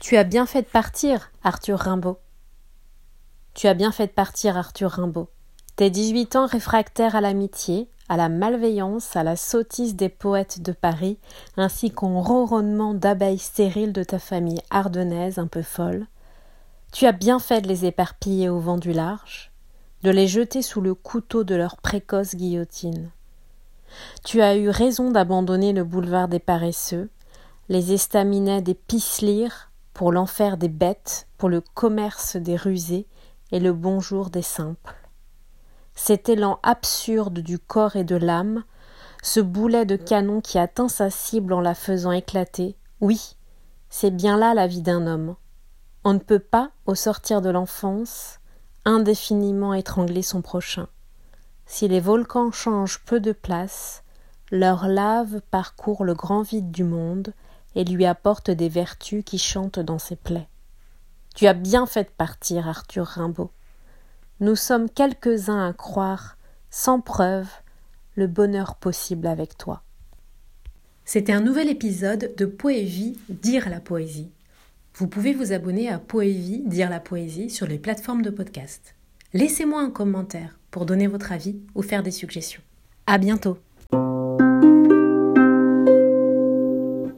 Tu as bien fait de partir, Arthur Rimbaud. Tu as bien fait de partir, Arthur Rimbaud. Tes dix-huit ans réfractaires à l'amitié, à la malveillance, à la sottise des poètes de Paris, ainsi qu'au ronronnement d'abeilles stériles de ta famille ardennaise un peu folle, tu as bien fait de les éparpiller au vent du large, de les jeter sous le couteau de leur précoce guillotine. Tu as eu raison d'abandonner le boulevard des paresseux, les estaminets des pisselires, pour l'enfer des bêtes, pour le commerce des rusés et le bonjour des simples. Cet élan absurde du corps et de l'âme, ce boulet de canon qui atteint sa cible en la faisant éclater, oui, c'est bien là la vie d'un homme. On ne peut pas, au sortir de l'enfance, indéfiniment étrangler son prochain. Si les volcans changent peu de place, leur lave parcourt le grand vide du monde et lui apporte des vertus qui chantent dans ses plaies. Tu as bien fait partir, Arthur Rimbaud. Nous sommes quelques-uns à croire, sans preuve, le bonheur possible avec toi. C'était un nouvel épisode de Poévie, dire la poésie. Vous pouvez vous abonner à Poévie, dire la poésie sur les plateformes de podcast. Laissez-moi un commentaire pour donner votre avis ou faire des suggestions. À bientôt!